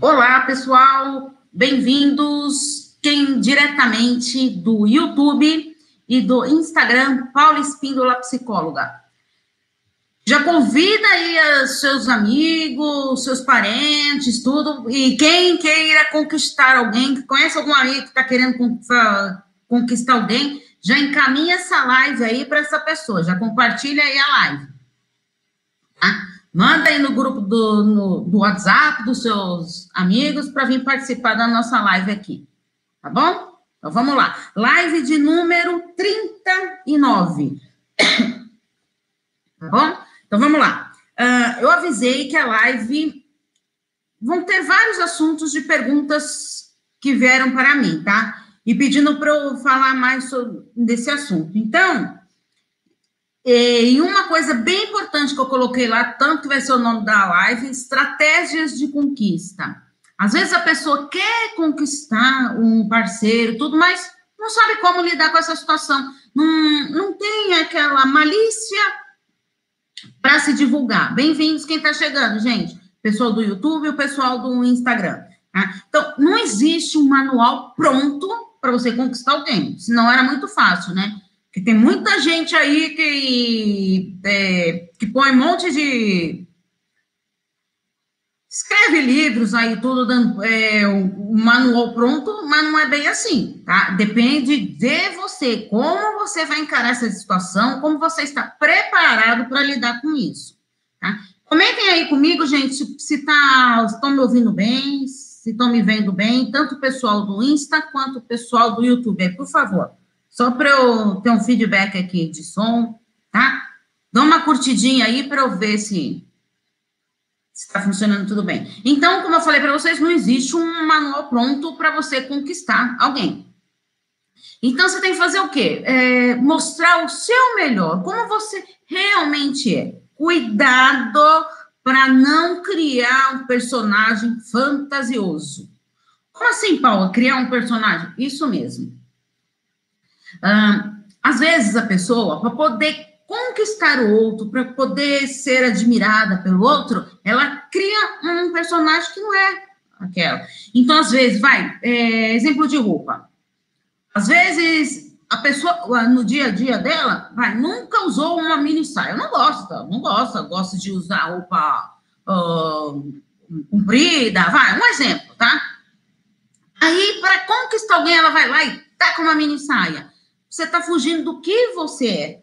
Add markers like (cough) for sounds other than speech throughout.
Olá, pessoal, bem-vindos. Quem diretamente do YouTube e do Instagram, Paula Espíndola Psicóloga. Já convida aí os seus amigos, seus parentes, tudo. E quem queira conquistar alguém, que conhece algum amigo que está querendo conquistar alguém, já encaminha essa live aí para essa pessoa, já compartilha aí a live. Tá? Manda aí no grupo do, no, do WhatsApp dos seus amigos para vir participar da nossa live aqui. Tá bom? Então vamos lá. Live de número 39. (coughs) tá bom? Então vamos lá. Uh, eu avisei que a live vão ter vários assuntos de perguntas que vieram para mim, tá? E pedindo para eu falar mais sobre desse assunto. Então, e uma coisa bem importante que eu coloquei lá, tanto que vai ser o nome da live, estratégias de conquista. Às vezes a pessoa quer conquistar um parceiro, tudo, mas não sabe como lidar com essa situação. Não, não tem aquela malícia para se divulgar. Bem-vindos quem está chegando, gente. Pessoal do YouTube e o pessoal do Instagram. Tá? Então, não existe um manual pronto para você conquistar alguém, senão era muito fácil, né? Que tem muita gente aí que, é, que põe um monte de. Escreve livros aí, tudo dando é, um manual pronto, mas não é bem assim, tá? Depende de você, como você vai encarar essa situação, como você está preparado para lidar com isso, tá? Comentem aí comigo, gente, se tá, estão me ouvindo bem, se estão me vendo bem, tanto o pessoal do Insta quanto o pessoal do YouTube, por favor. Só para eu ter um feedback aqui de som, tá? Dá uma curtidinha aí para eu ver se está funcionando tudo bem. Então, como eu falei para vocês, não existe um manual pronto para você conquistar alguém. Então, você tem que fazer o quê? É, mostrar o seu melhor, como você realmente é. Cuidado para não criar um personagem fantasioso. Como assim, Paula? Criar um personagem? Isso mesmo às vezes a pessoa, para poder conquistar o outro, para poder ser admirada pelo outro, ela cria um personagem que não é aquela. Então, às vezes, vai, é, exemplo de roupa. Às vezes, a pessoa, no dia a dia dela, vai, nunca usou uma mini saia. Não gosta, não gosta, gosta de usar roupa uh, comprida, vai, um exemplo, tá? Aí, para conquistar alguém, ela vai lá e tá com uma mini saia você está fugindo do que você é.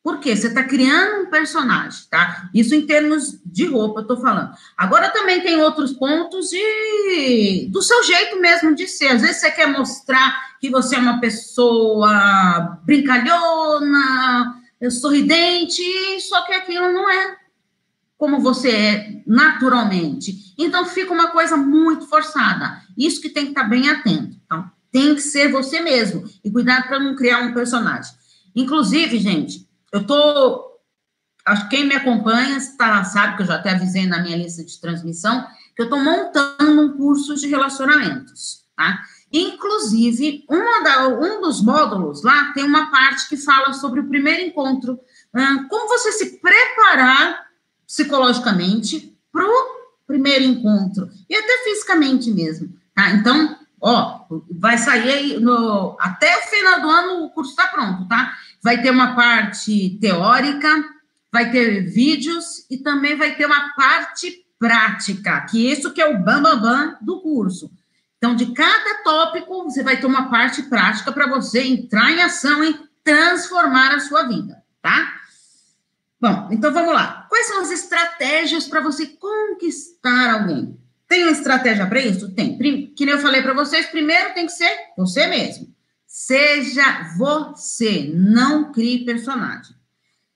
Por quê? Você está criando um personagem, tá? Isso em termos de roupa, eu tô falando. Agora também tem outros pontos de do seu jeito mesmo de ser. Às vezes você quer mostrar que você é uma pessoa brincalhona, sorridente, só que aquilo não é como você é naturalmente. Então fica uma coisa muito forçada. Isso que tem que estar tá bem atento. Então, tem que ser você mesmo. E cuidado para não criar um personagem. Inclusive, gente, eu tô. Acho que quem me acompanha tá, sabe que eu já até avisei na minha lista de transmissão que eu estou montando um curso de relacionamentos, tá? Inclusive, da, um dos módulos lá tem uma parte que fala sobre o primeiro encontro, hum, como você se preparar psicologicamente para o primeiro encontro, e até fisicamente mesmo, tá? Então, Ó, vai sair aí no, até o final do ano o curso está pronto, tá? Vai ter uma parte teórica, vai ter vídeos e também vai ter uma parte prática, que isso que é o bam, bam, bam do curso. Então, de cada tópico, você vai ter uma parte prática para você entrar em ação e transformar a sua vida, tá? Bom, então vamos lá. Quais são as estratégias para você conquistar alguém? Tem uma estratégia para isso? Tem. Que nem eu falei para vocês, primeiro tem que ser você mesmo. Seja você, não crie personagem.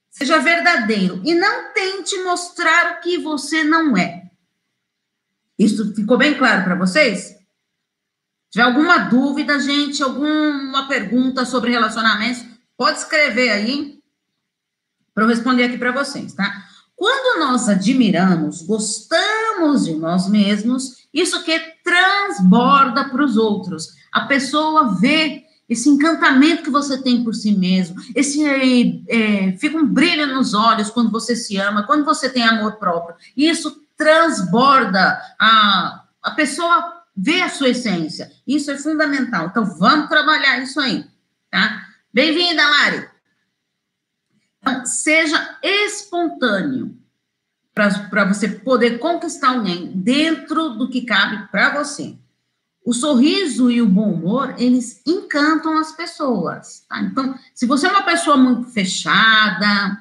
Seja verdadeiro e não tente mostrar o que você não é. Isso ficou bem claro para vocês? Se tiver alguma dúvida, gente, alguma pergunta sobre relacionamentos, pode escrever aí para eu responder aqui para vocês, tá? Quando nós admiramos, gostamos de nós mesmos, isso que transborda para os outros. A pessoa vê esse encantamento que você tem por si mesmo, esse é, fica um brilho nos olhos quando você se ama, quando você tem amor próprio. Isso transborda a, a pessoa vê a sua essência. Isso é fundamental. Então vamos trabalhar isso aí, tá? Bem-vinda, Lari. Seja espontâneo para você poder conquistar alguém dentro do que cabe para você. O sorriso e o bom humor, eles encantam as pessoas. Tá? Então, se você é uma pessoa muito fechada.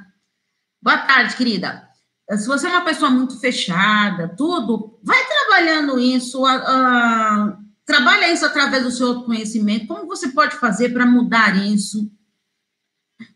Boa tarde, querida. Se você é uma pessoa muito fechada, tudo, vai trabalhando isso, uh, uh, trabalha isso através do seu autoconhecimento. Como você pode fazer para mudar isso?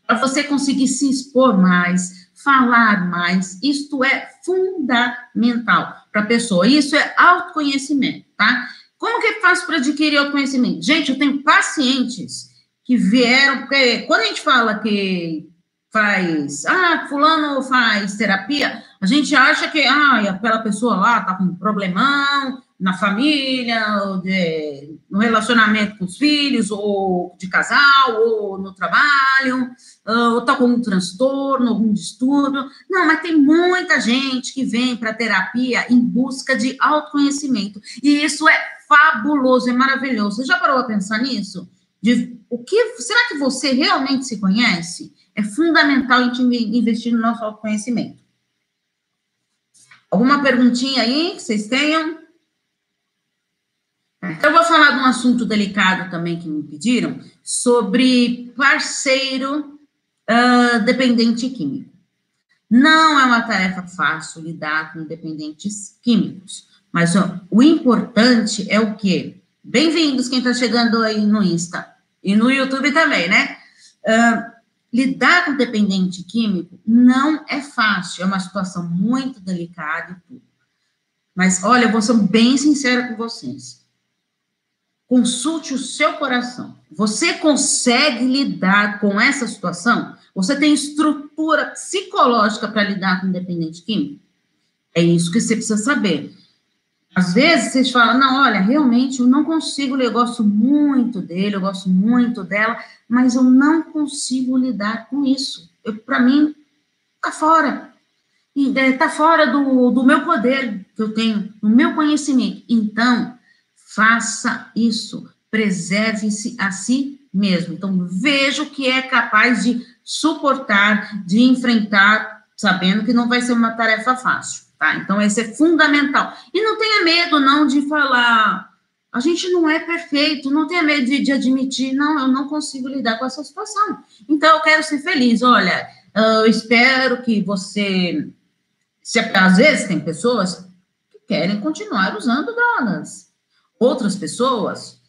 Para você conseguir se expor mais, falar mais. Isto é fundamental para a pessoa. Isso é autoconhecimento, tá? Como que faz para adquirir autoconhecimento? Gente, eu tenho pacientes que vieram, porque quando a gente fala que faz, ah, fulano faz terapia, a gente acha que, ah, aquela pessoa lá tá com um problemão na família, de, no relacionamento com os filhos, ou de casal, ou no trabalho, ou tá com um transtorno, algum distúrbio. Não, mas tem muita gente que vem para terapia em busca de autoconhecimento. E isso é fabuloso, é maravilhoso. Você já parou a pensar nisso? De o que será que você realmente se conhece? É fundamental a gente investir no nosso autoconhecimento. Alguma perguntinha aí que vocês tenham? Eu vou falar de um assunto delicado também que me pediram, sobre parceiro uh, dependente químico. Não é uma tarefa fácil lidar com dependentes químicos, mas ó, o importante é o quê? Bem-vindos quem está chegando aí no Insta e no YouTube também, né? Uh, lidar com dependente químico não é fácil, é uma situação muito delicada e tudo. Mas olha, eu vou ser bem sincera com vocês. Consulte o seu coração. Você consegue lidar com essa situação? Você tem estrutura psicológica para lidar com dependente químico? É isso que você precisa saber. Às vezes vocês falam, não, olha, realmente eu não consigo, eu gosto muito dele, eu gosto muito dela, mas eu não consigo lidar com isso. Para mim, tá fora. Está fora do, do meu poder que eu tenho, do meu conhecimento. Então, faça isso. Preserve-se a si mesmo. Então, veja o que é capaz de suportar, de enfrentar, sabendo que não vai ser uma tarefa fácil. Tá? Então, esse é fundamental. E não tenha medo, não, de falar. A gente não é perfeito, não tenha medo de, de admitir, não, eu não consigo lidar com essa situação. Então, eu quero ser feliz. Olha, eu espero que você. Se, às vezes, tem pessoas que querem continuar usando drogas. Outras pessoas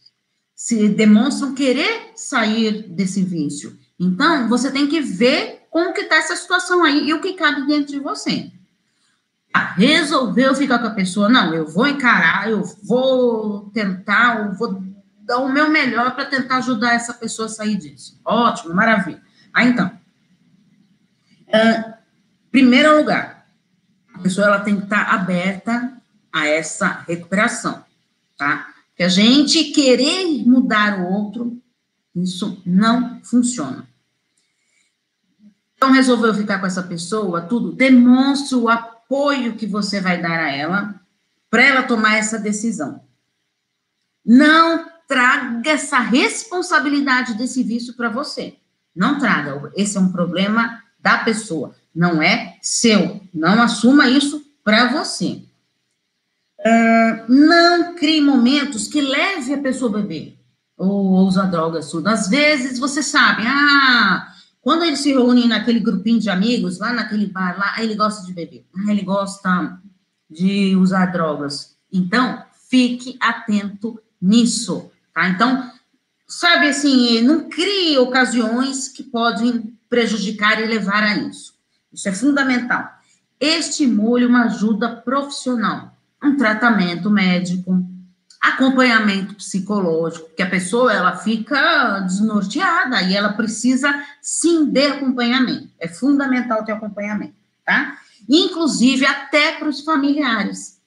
se demonstram querer sair desse vício. Então, você tem que ver como que está essa situação aí e o que cabe dentro de você resolveu ficar com a pessoa, não, eu vou encarar, eu vou tentar, eu vou dar o meu melhor para tentar ajudar essa pessoa a sair disso. Ótimo, maravilha. Aí então, uh, primeiro lugar, a pessoa ela tem que estar aberta a essa recuperação, tá? Que a gente querer mudar o outro, isso não funciona. Então, resolveu ficar com essa pessoa, tudo, demonstre o apoio apoio que você vai dar a ela para ela tomar essa decisão. Não traga essa responsabilidade desse vício para você. Não traga. Esse é um problema da pessoa, não é seu. Não assuma isso para você. Uh, não crie momentos que leve a pessoa a beber ou usar drogas. Às vezes você sabe, ah, quando eles se reúnem naquele grupinho de amigos, lá naquele bar, lá, ele gosta de beber, ele gosta de usar drogas. Então, fique atento nisso, tá? Então, sabe assim, não crie ocasiões que podem prejudicar e levar a isso. Isso é fundamental. Estimule uma ajuda profissional, um tratamento médico, acompanhamento psicológico, que a pessoa ela fica desnorteada e ela precisa sim de acompanhamento. É fundamental ter acompanhamento, tá? Inclusive até para os familiares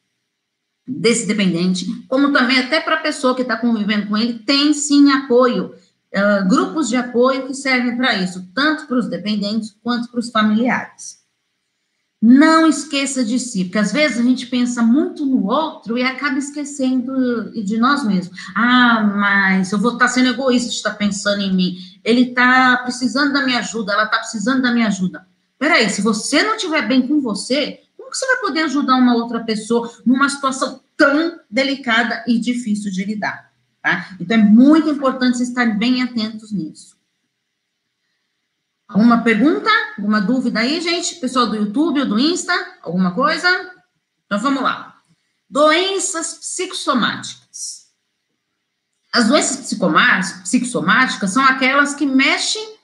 desse dependente, como também até para a pessoa que está convivendo com ele, tem sim apoio. uh, grupos de apoio que servem para isso, tanto para os dependentes quanto para os familiares. Não esqueça de si, porque às vezes a gente pensa muito no outro e acaba esquecendo de nós mesmos. Ah, mas eu vou estar sendo egoísta de estar pensando em mim. Ele está precisando da minha ajuda, ela está precisando da minha ajuda. Peraí, se você não estiver bem com você, como você vai poder ajudar uma outra pessoa numa situação tão delicada e difícil de lidar? Tá? Então é muito importante estar bem atentos nisso. Alguma pergunta? Alguma dúvida aí, gente? Pessoal do YouTube ou do Insta? Alguma coisa? Então vamos lá. Doenças psicossomáticas. As doenças psicossomáticas são aquelas que mexem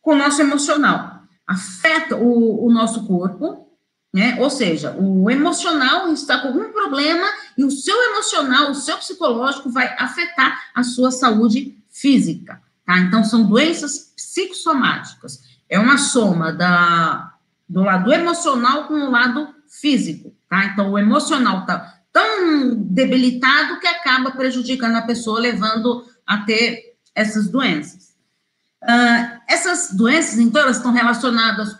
com o nosso emocional, afeta o, o nosso corpo, né? Ou seja, o emocional está com algum problema e o seu emocional, o seu psicológico vai afetar a sua saúde física. Tá? Então, são doenças psicossomáticas. É uma soma da, do lado emocional com o lado físico. Tá? Então, o emocional está tão debilitado que acaba prejudicando a pessoa, levando a ter essas doenças. Uh, essas doenças, então, elas estão relacionadas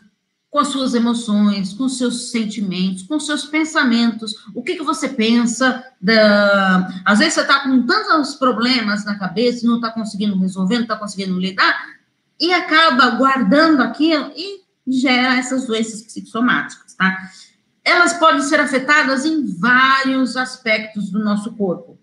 com as suas emoções, com seus sentimentos, com seus pensamentos, o que, que você pensa, da... às vezes você está com tantos problemas na cabeça, não está conseguindo resolver, não está conseguindo lidar, e acaba guardando aquilo e gera essas doenças psicossomáticas, tá? Elas podem ser afetadas em vários aspectos do nosso corpo.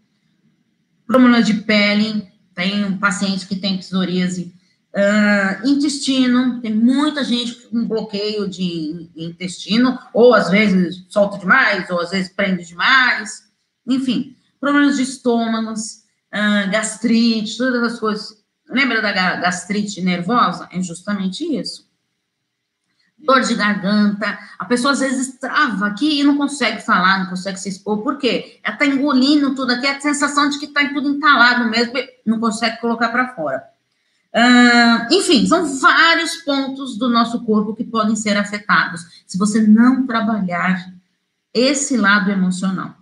Problema de pele, tem pacientes que têm psoríase, Uh, intestino, tem muita gente com bloqueio de intestino, ou às vezes solta demais, ou às vezes prende demais, enfim, problemas de estômagos, uh, gastrite, todas as coisas. Lembra da gastrite nervosa? É justamente isso. Dor de garganta, a pessoa às vezes trava aqui e não consegue falar, não consegue se expor, por quê? Ela está engolindo tudo aqui, a sensação de que está tudo entalado mesmo, não consegue colocar para fora. Uh, enfim, são vários pontos do nosso corpo que podem ser afetados se você não trabalhar esse lado emocional.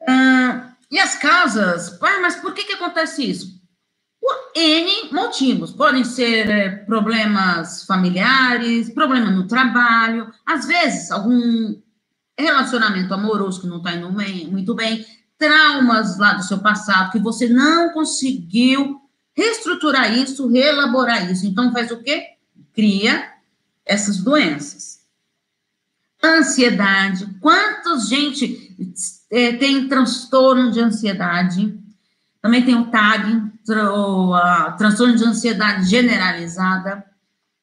Uh, e as causas, ah, mas por que, que acontece isso? Por N motivos. Podem ser é, problemas familiares, problema no trabalho, às vezes algum relacionamento amoroso que não está indo bem, muito bem, traumas lá do seu passado que você não conseguiu reestruturar isso, reelaborar isso. Então, faz o quê? Cria essas doenças. Ansiedade. Quantos gente é, tem transtorno de ansiedade? Também tem o TAG, o a, transtorno de ansiedade generalizada,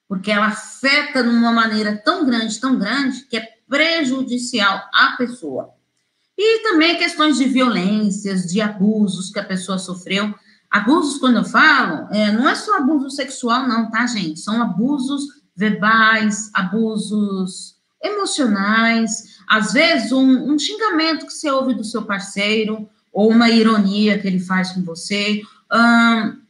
porque ela afeta de uma maneira tão grande, tão grande, que é prejudicial à pessoa. E também questões de violências, de abusos que a pessoa sofreu, Abusos, quando eu falo, é, não é só abuso sexual, não, tá, gente? São abusos verbais, abusos emocionais, às vezes um, um, xingamento que você ouve do seu parceiro, ou uma ironia que ele faz com você, hum,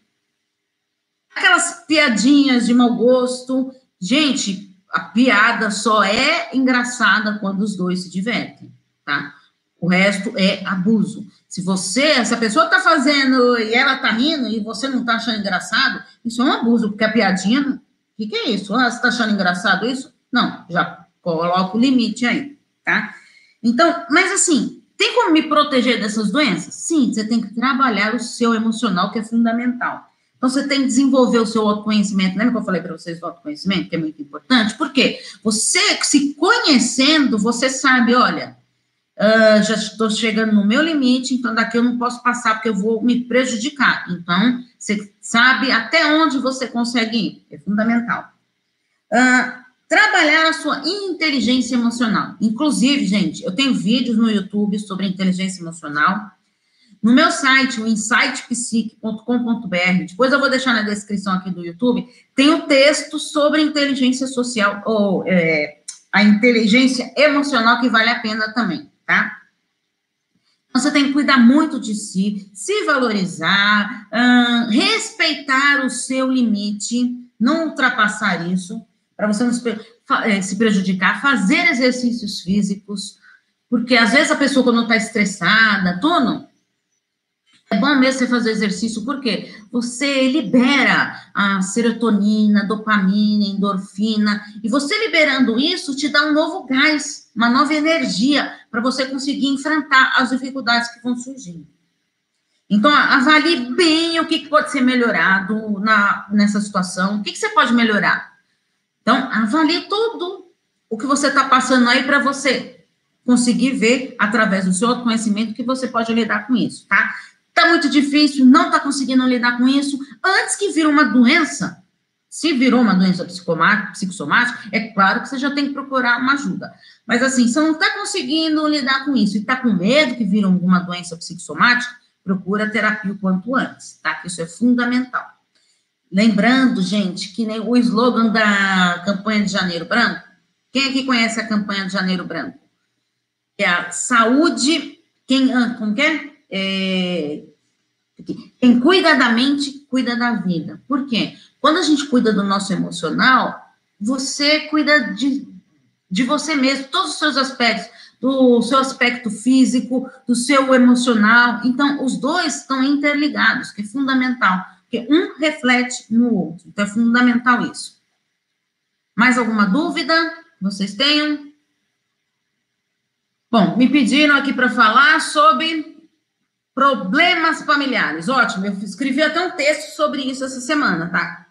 aquelas piadinhas de mau gosto. Gente, a piada só é engraçada quando os dois se divertem, tá? O resto é abuso. Se você, essa pessoa está fazendo e ela está rindo e você não está achando engraçado, isso é um abuso, porque a piadinha. O que, que, é isso? Ah, você está achando engraçado isso? Não, já coloca o limite aí, tá? Então, mas assim, tem como me proteger dessas doenças? Sim, você tem que trabalhar o seu emocional, que é fundamental. Então, você tem que desenvolver o seu autoconhecimento. Lembra que eu falei para vocês do autoconhecimento, que é muito importante? Por quê? Você, se conhecendo, você sabe, olha, uh, já estou chegando no meu limite, então daqui eu não posso passar porque eu vou me prejudicar. Então, você sabe até onde você consegue ir, é fundamental. Uh, trabalhar a sua inteligência emocional. Inclusive, gente, eu tenho vídeos no YouTube sobre inteligência emocional. No meu site, o insightpsique.com.br, depois eu vou deixar na descrição aqui do YouTube, tem um texto sobre inteligência social, ou é, a inteligência emocional, que vale a pena também tá? Então, você tem que cuidar muito de si, se valorizar, respeitar o seu limite, não ultrapassar isso, para você não se, eh, se prejudicar, fazer exercícios físicos, porque às vezes a pessoa, quando está estressada, Tono, É bom mesmo você fazer exercício, porque você libera a serotonina, dopamina, endorfina, e você liberando isso te dá um novo gás, uma nova energia para você conseguir enfrentar as dificuldades que vão surgindo. Então, avalie bem o que pode ser melhorado na, nessa situação, o que, você pode melhorar. Então, avalie tudo o que você está passando aí para você conseguir ver, através do seu autoconhecimento, que você pode lidar com isso, tá? Tá muito difícil, não está conseguindo lidar com isso, antes que vire uma doença, se virou uma doença psicossomática, é claro que você já tem que procurar uma ajuda. Mas assim, se não está conseguindo lidar com isso e está com medo que vire alguma doença psicossomática, procura terapia o quanto antes, tá? Isso é fundamental. Lembrando, gente, que nem o slogan da campanha de Janeiro Branco, quem aqui conhece a campanha de Janeiro Branco? É a saúde, quem, ah, como que é? É quem cuida da mente, cuida da vida. Por quê? Quando a gente cuida do nosso emocional, você cuida de, de você mesmo, todos os seus aspectos, do seu aspecto físico, do seu emocional. Então, os dois estão interligados, que é fundamental, porque um reflete no outro. Então, é fundamental isso. Mais alguma dúvida vocês tenham? Bom, me pediram aqui para falar sobre problemas familiares. Ótimo, eu escrevi até um texto sobre isso essa semana, tá?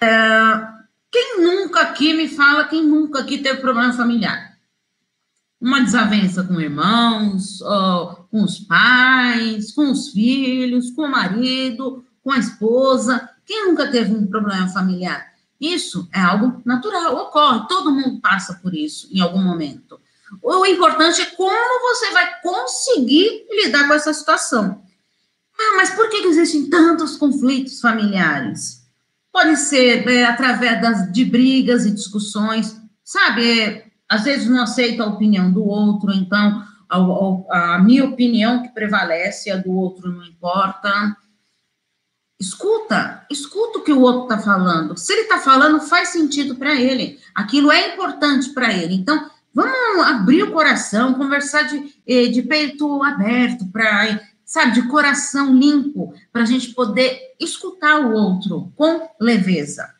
É, quem nunca aqui me fala, quem nunca aqui teve problema familiar? Uma desavença com irmãos, com os pais, com os filhos, com o marido, com a esposa. Quem nunca teve um problema familiar? Isso é algo natural, ocorre, todo mundo passa por isso em algum momento. O importante é como você vai conseguir lidar com essa situação. Ah, mas por que existem tantos conflitos familiares? Pode ser é, através das, de brigas e discussões, sabe? É, às vezes não aceita a opinião do outro, então a, a, a minha opinião que prevalece, a do outro não importa. Escuta, escuta o que o outro está falando. Se ele está falando, faz sentido para ele. Aquilo é importante para ele. Então, Vamos abrir o coração, conversar de, eh, de peito aberto, para, sabe, de coração limpo, para a gente poder escutar o outro com leveza.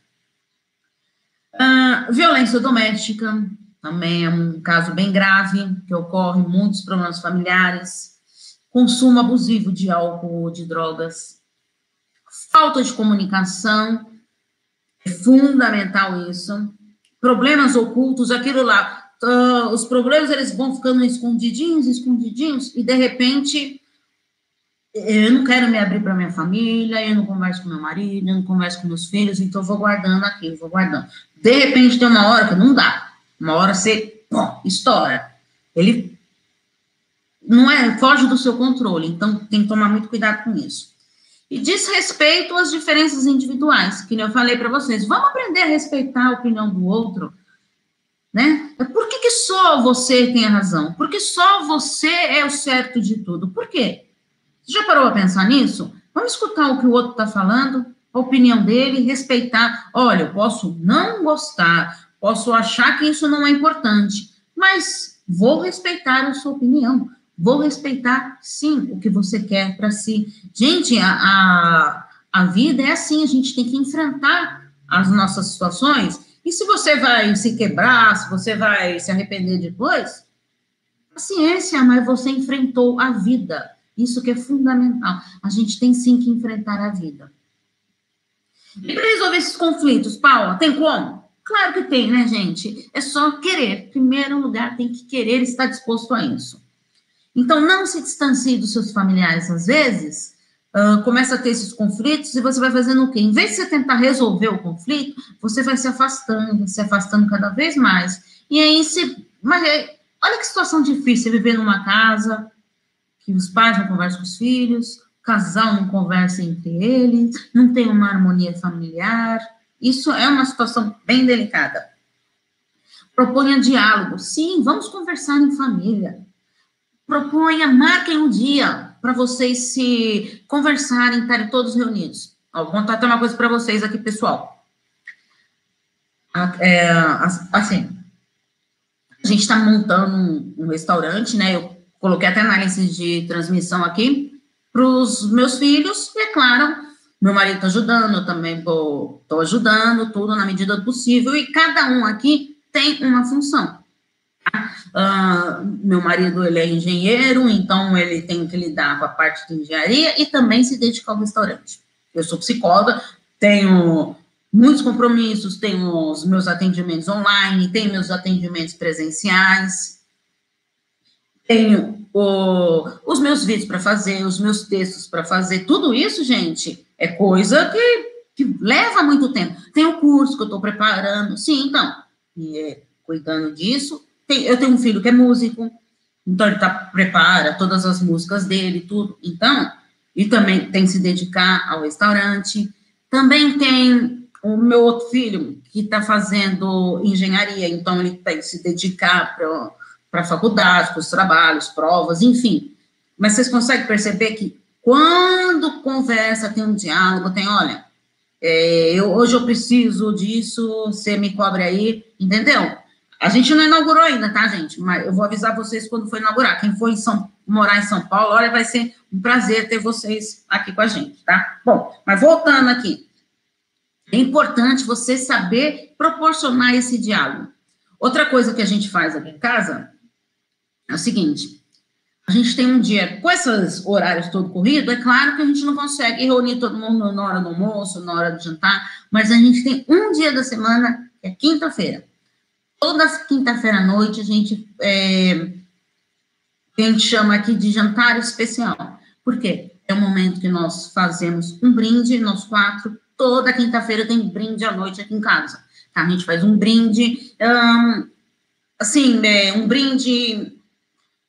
Uh, violência doméstica também é um caso bem grave, que ocorre muitos problemas familiares. Consumo abusivo de álcool, de drogas. Falta de comunicação, é fundamental isso. Problemas ocultos, aquilo lá, uh, os problemas eles vão ficando escondidinhos, escondidinhos, e de repente eu não quero me abrir para minha família, eu não converso com meu marido, eu não converso com meus filhos, então eu vou guardando aquilo, vou guardando. De repente tem uma hora que não dá, uma hora você bom, estoura. Ele não é, foge do seu controle, então tem que tomar muito cuidado com isso. E diz respeito às diferenças individuais, que eu falei para vocês. Vamos aprender a respeitar a opinião do outro, né? Por que, que só você tem a razão? Por que só você é o certo de tudo? Por quê? Você já parou a pensar nisso? Vamos escutar o que o outro está falando, a opinião dele, respeitar. Olha, eu posso não gostar, posso achar que isso não é importante, mas vou respeitar a sua opinião. Vou respeitar, sim, o que você quer para si. Gente, a, a, a vida é assim, a gente tem que enfrentar as nossas situações e se você vai se quebrar, se você vai se arrepender depois, paciência, mas você enfrentou a vida. Isso que é fundamental. A gente tem sim que enfrentar a vida. E para resolver esses conflitos, Paula, tem como? Claro que tem, né, gente? É só querer. Em primeiro lugar, tem que querer estar disposto a isso. Então, não se distancie dos seus familiares às vezes, uh, começa a ter esses conflitos e você vai fazendo o quê? Em vez de você tentar resolver o conflito, você vai se afastando, se afastando cada vez mais. E aí, se, mas é, olha que situação difícil, viver numa casa que os pais não conversam com os filhos, o casal não conversa entre eles, não tem uma harmonia familiar. Isso é uma situação bem delicada. Proponha diálogo. Sim, vamos conversar em família. Proponha, marquem um dia para vocês se conversarem, estarem todos reunidos. Ó, vou contar até uma coisa para vocês aqui, pessoal. É, assim, a gente está montando um, um, restaurante, né? Eu coloquei até análise de transmissão aqui para os meus filhos, e é claro, meu marido está ajudando, eu também estou ajudando, tudo na medida do possível, e cada um aqui tem uma função. Uh, meu marido ele é engenheiro, então ele tem que lidar com a parte de engenharia e também se dedicar ao restaurante. Eu sou psicóloga, tenho muitos compromissos, tenho os meus atendimentos online, tenho meus atendimentos presenciais, tenho o, os meus vídeos para fazer, os meus textos para fazer, tudo isso, gente, é coisa que, que leva muito tempo. Tem o curso que eu estou preparando, sim, então, e é, cuidando disso, tem, eu tenho um filho que é músico, então ele tá, prepara todas as músicas dele, tudo. Então, e também tem que se dedicar ao restaurante. Também tem o meu outro filho que está fazendo engenharia, então ele tem que se dedicar para a faculdade, para os trabalhos, provas, enfim. Mas vocês conseguem perceber que quando conversa, tem um diálogo, tem, olha, é, eu, hoje eu preciso disso, você me cobre aí, entendeu? A gente não inaugurou ainda, tá, gente? Mas eu vou avisar vocês quando for inaugurar. Quem for em São, morar em São Paulo, olha, vai ser um prazer ter vocês aqui com a gente, tá? Bom, mas voltando aqui. É importante você saber proporcionar esse diálogo. Outra coisa que a gente faz aqui em casa é o seguinte: a gente tem um dia com esses horários todo corrido, é claro que a gente não consegue reunir todo mundo na hora do almoço, na hora do jantar, mas a gente tem um dia da semana, que é quinta-feira Toda quinta-feira à noite a gente, é, a gente chama aqui de jantar especial. Por quê? É o momento que nós fazemos um brinde, nós quatro. Toda quinta-feira tem brinde à noite aqui em casa. Tá? A gente faz um brinde, um, assim, é, um brinde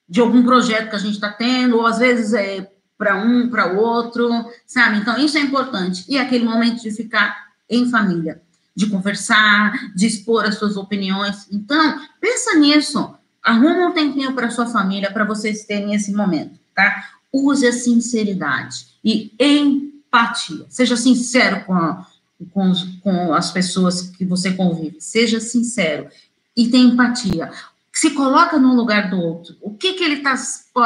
de algum projeto que a gente está tendo, ou às vezes é para um, para o outro, sabe? Então, isso é importante. E aquele momento de ficar em família de conversar, de expor as suas opiniões. Então, pensa nisso. Arruma um tempinho para sua família, para vocês terem esse momento, tá? Use a sinceridade e empatia. Seja sincero com, a, com, com as pessoas que você convive. Seja sincero e tenha empatia se coloca no lugar do outro. O que, que ele, tá,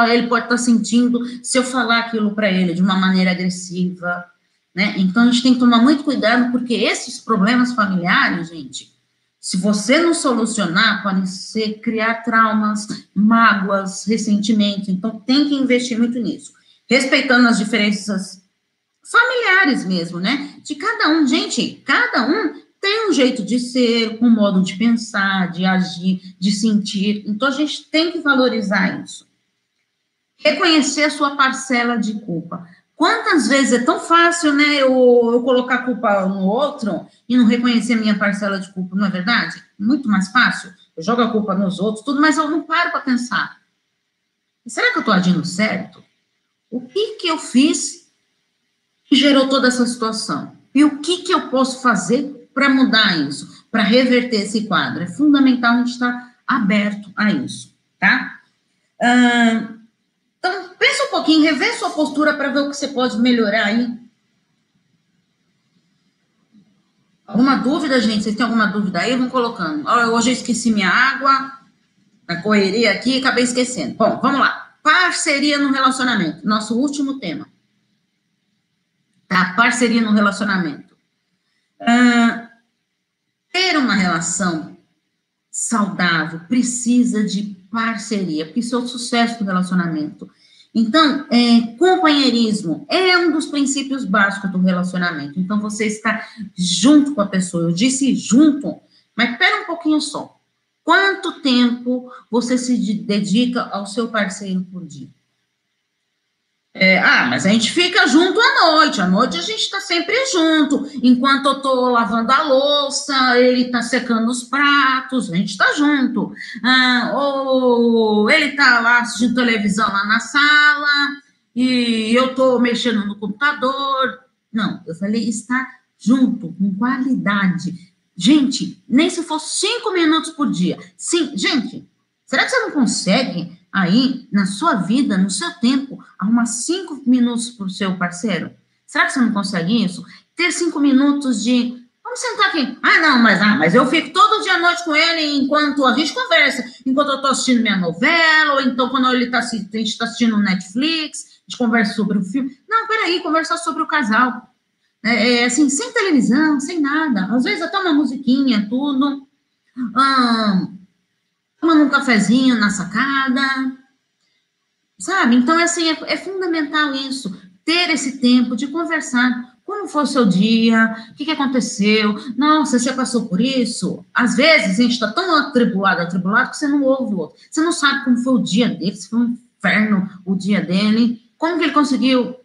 ele pode estar tá sentindo se eu falar aquilo para ele de uma maneira agressiva, né? Então, a gente tem que tomar muito cuidado, porque esses problemas familiares, gente, se você não solucionar, podem ser criar traumas, mágoas, ressentimentos. Então, tem que investir muito nisso. Respeitando as diferenças familiares mesmo, né? De cada um. Gente, cada um tem um jeito de ser, um modo de pensar, de agir, de sentir. Então, a gente tem que valorizar isso. Reconhecer a sua parcela de culpa. Quantas vezes é tão fácil, né, eu, eu colocar a culpa no outro e não reconhecer a minha parcela de culpa, não é verdade? Muito mais fácil. Eu jogo a culpa nos outros, tudo, mas eu não paro para pensar. Será que eu estou agindo certo? O que que eu fiz que gerou toda essa situação? E o que que eu posso fazer para mudar isso, para reverter esse quadro? É fundamental a gente estar aberto a isso, tá? Então, pensa um pouquinho, revê sua postura para ver o que você pode melhorar aí. Alguma dúvida, gente? Vocês têm alguma dúvida aí? Vão colocando. Hoje eu esqueci minha água, na correria aqui, acabei esquecendo. Bom, vamos lá. Parceria no relacionamento, nosso último tema. Tá? Parceria no relacionamento. Ter uma relação saudável precisa de parceria, porque isso é o sucesso do relacionamento. Então, é, companheirismo é um dos princípios básicos do relacionamento. Então, você está junto com a pessoa. Eu disse junto, mas espera um pouquinho só. Quanto tempo você se dedica ao seu parceiro por dia? É, ah, mas a gente fica junto à noite. À noite a gente está sempre junto. Enquanto eu estou lavando a louça, ele está secando os pratos, a gente está junto. Ah, ou ele está lá assistindo televisão lá na sala e eu estou mexendo no computador. Não, eu falei estar junto, com qualidade. Gente, nem se for cinco minutos por dia. Sim, gente, será que você não consegue aí na sua vida, no seu tempo, arrumar cinco minutos para o seu parceiro? Será que você não consegue isso? Ter cinco minutos de. Vamos sentar aqui. Ah, não, mas, ah, mas eu fico todo dia à noite com ele enquanto a gente conversa, enquanto eu estou assistindo minha novela, ou então quando ele tá, a gente está assistindo Netflix. gente conversa sobre o filme. Não, peraí, conversar sobre o casal. É, é, assim, sem televisão, sem nada. Às vezes até uma musiquinha, tudo. Hum, tomando um cafezinho na sacada. Sabe? Então, assim, é, é fundamental isso. Ter esse tempo de conversar como foi o seu dia? O que, que aconteceu? Nossa, você passou por isso? Às vezes a gente está tão atribulado, atribulado, que você não ouve o outro. Você não sabe como foi o dia dele, se foi um inferno o dia dele. Como que ele conseguiu?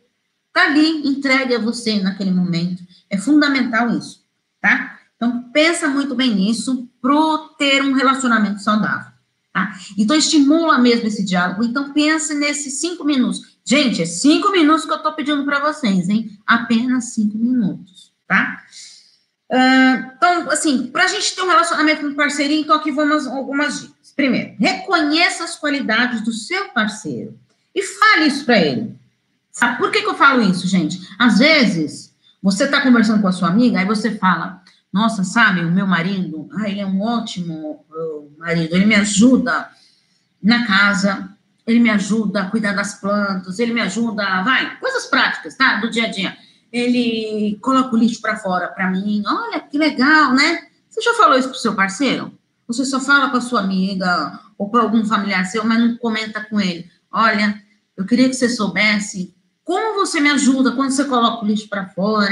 Tá ali, entregue a você naquele momento. É fundamental isso, tá? Então, pensa muito bem nisso para ter um relacionamento saudável, tá? Então, estimula mesmo esse diálogo. Então, pense nesses cinco minutos. Gente, é cinco minutos que eu estou pedindo para vocês, hein? Apenas cinco minutos, tá? Uh, então, assim, para a gente ter um relacionamento com parceirinho, então aqui vamos algumas dicas. Primeiro, reconheça as qualidades do seu parceiro e fale isso para ele. Sabe por que, que eu falo isso, gente? Às vezes, você está conversando com a sua amiga, aí você fala, nossa, sabe, o meu marido, ah, ele é um ótimo uh, marido, ele me ajuda na casa, ele me ajuda a cuidar das plantas, ele me ajuda, vai, coisas práticas, tá? Do dia a dia. Ele coloca o lixo para fora para mim. Olha, que legal, né? Você já falou isso pro seu parceiro? Você só fala com a sua amiga ou com algum familiar seu, mas não comenta com ele. Olha, eu queria que você soubesse como você me ajuda quando você coloca o lixo para fora,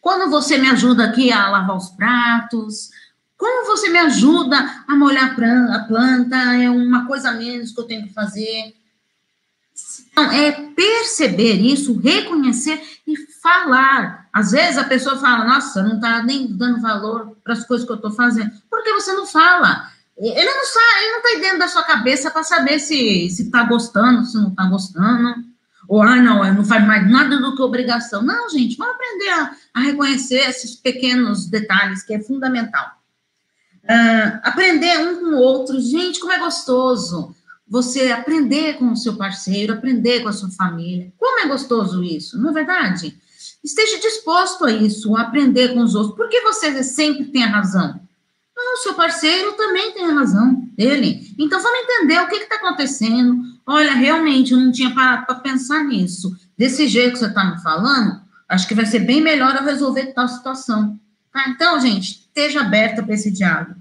quando você me ajuda aqui a lavar os pratos, como você me ajuda a molhar a planta? É uma coisa menos que eu tenho que fazer. Então, é perceber isso, reconhecer e falar. Às vezes a pessoa fala, nossa, não está nem dando valor para as coisas que eu estou fazendo. Por que você não fala? Ele não sabe, ele não está dentro da sua cabeça para saber se está gostando, se não está gostando. Ou, ah, não, não faz mais nada do que obrigação. Não, gente, vamos aprender a, a reconhecer esses pequenos detalhes que é fundamental. Uh, aprender um com o outro. Gente, como é gostoso você aprender com o seu parceiro, aprender com a sua família. Como é gostoso isso, não é verdade? Esteja disposto a isso, a aprender com os outros. Por que você sempre tem a razão? Não, o seu parceiro também tem a razão dele. Então, vamos entender o que está acontecendo. Olha, realmente, eu não tinha parado para pensar nisso. Desse jeito que você está me falando, acho que vai ser bem melhor eu resolver tal situação. Tá? Então, gente, esteja aberta para esse diálogo.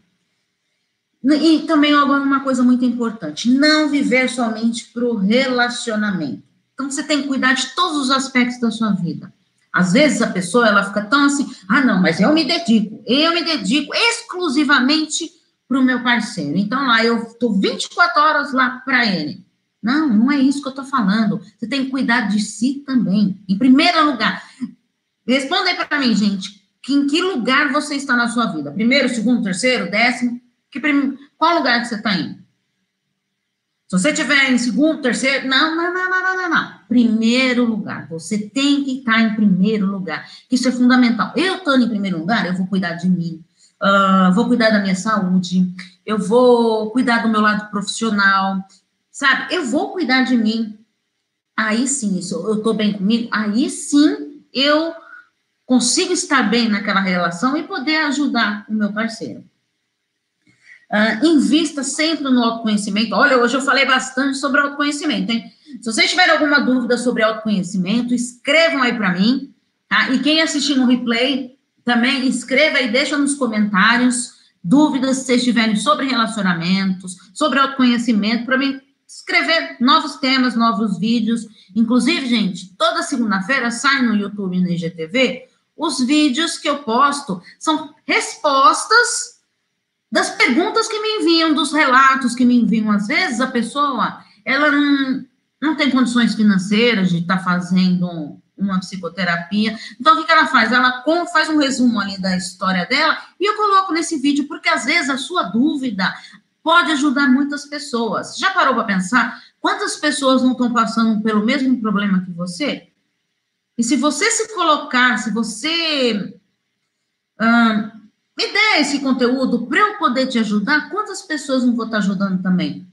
E também agora uma coisa muito importante, não viver somente para o relacionamento. Então, você tem que cuidar de todos os aspectos da sua vida. Às vezes a pessoa ela fica tão assim, ah, não, mas eu me dedico, eu me dedico exclusivamente para o meu parceiro. Então lá eu estou 24 horas lá para ele. Não, não é isso que eu estou falando. Você tem que cuidar de si também. Em primeiro lugar, responda aí para mim, gente que em que lugar você está na sua vida? Primeiro, segundo, terceiro, décimo? Que prim... Qual lugar que você está indo? Se você estiver em segundo, terceiro, não, não, não, não, não, não, Primeiro lugar. Você tem que estar em primeiro lugar. Isso é fundamental. Eu estou em primeiro lugar, eu vou cuidar de mim. Uh, vou cuidar da minha saúde. Eu vou cuidar do meu lado profissional. Sabe? Eu vou cuidar de mim. Aí sim, isso, eu estou bem comigo. Aí sim, eu consigo estar bem naquela relação e poder ajudar o meu parceiro. Uh, invista sempre no autoconhecimento. Olha, hoje eu falei bastante sobre autoconhecimento, hein? Se vocês tiverem alguma dúvida sobre autoconhecimento, escrevam aí para mim, tá? E quem assistir no replay, também escreva e deixa nos comentários dúvidas se vocês tiverem sobre relacionamentos, sobre autoconhecimento, para mim escrever novos temas, novos vídeos. Inclusive, gente, toda segunda-feira sai no YouTube e no IGTV os vídeos que eu posto são respostas das perguntas que me enviam, dos relatos que me enviam. Às vezes a pessoa, ela não, não tem condições financeiras de estar tá fazendo uma psicoterapia. Então, o que, ela faz? Ela faz um resumo ali da história dela e eu coloco nesse vídeo, porque às vezes a sua dúvida pode ajudar muitas pessoas. Já parou para pensar quantas pessoas não estão passando pelo mesmo problema que você? E se você se colocar, se você me der esse conteúdo para eu poder te ajudar, quantas pessoas não vou estar ajudando também?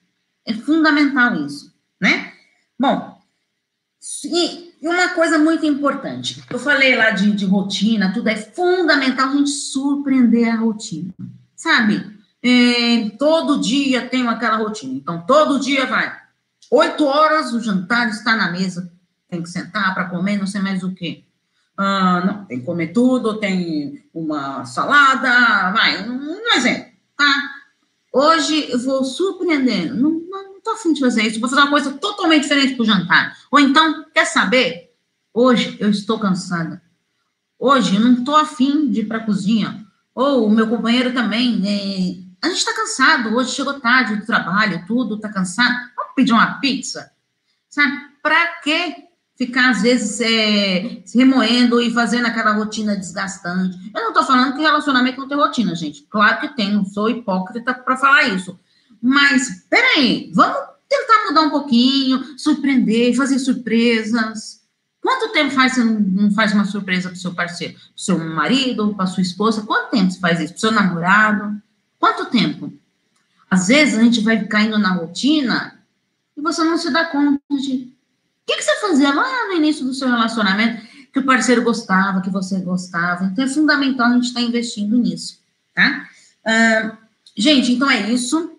É fundamental isso, né? Bom, e uma coisa muito importante, eu falei lá de, de rotina, tudo é fundamental a gente surpreender a rotina, sabe? É, todo dia tem aquela rotina, então todo dia vai. Oito horas o jantar está na mesa, tem que sentar para comer, não sei mais o quê. Ah, não, tem que comer tudo, tem uma salada, vai, um, exemplo, tá? Hoje eu vou surpreendendo, não, não, não tô afim de fazer isso, vou fazer uma coisa totalmente diferente para o jantar. Ou então, quer saber? Hoje eu estou cansada. Hoje eu não estou afim de ir para a cozinha. Ou o meu companheiro também, é, a gente está cansado, hoje chegou tarde do trabalho, tudo, está cansado. Vamos pedir uma pizza? Sabe? Para que ficar, às vezes, é, se remoendo e fazendo aquela rotina desgastante? Eu não estou falando que relacionamento não tem rotina, gente. Claro que tem, não sou hipócrita para falar isso. Mas, peraí, vamos tentar mudar um pouquinho, surpreender, fazer surpresas. Quanto tempo faz você não faz uma surpresa para o seu parceiro? Para o seu marido, para sua esposa? Quanto tempo você faz isso? Para o seu namorado? Quanto tempo? Às vezes a gente vai caindo na rotina e você não se dá conta de. O que, que você fazia lá no início do seu relacionamento que o parceiro gostava, que você gostava? Então é fundamental a gente estar tá investindo nisso, tá? Uh, gente, então é isso.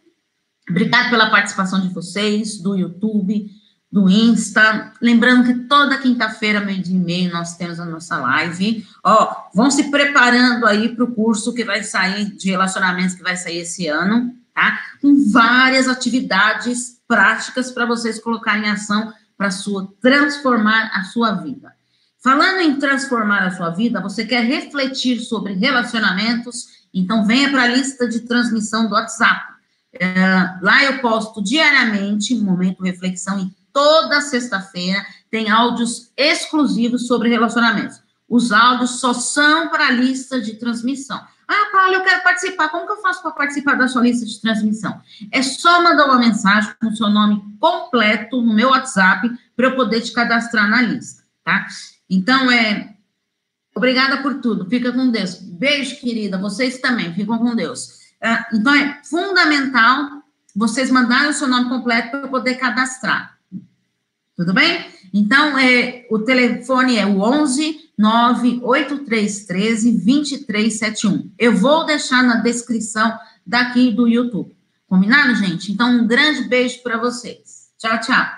Obrigado pela participação de vocês, do YouTube, do Insta. Lembrando que toda quinta-feira, meio dia e meio, nós temos a nossa live. Ó, vão se preparando aí para o curso que vai sair de relacionamentos que vai sair esse ano, tá? Com várias atividades práticas para vocês colocarem em ação para sua transformar a sua vida. Falando em transformar a sua vida, você quer refletir sobre relacionamentos? Então venha para a lista de transmissão do WhatsApp. É, lá eu posto diariamente momento reflexão e toda sexta-feira tem áudios exclusivos sobre relacionamentos. Os áudios só são para a lista de transmissão. Ah, Paulo, eu quero participar. Como que eu faço para participar da sua lista de transmissão? É só mandar uma mensagem com o seu nome completo no meu WhatsApp para eu poder te cadastrar na lista, tá? Então, é. Obrigada por tudo. Fica com Deus. Beijo, querida. Vocês também. Ficam com Deus. Ah, então, é fundamental vocês mandarem o seu nome completo para eu poder cadastrar. Tudo bem? Então, é, o telefone é o 11 98313 2371. Eu vou deixar na descrição daqui do YouTube. Combinado, gente? Então, um grande beijo para vocês. Tchau, tchau.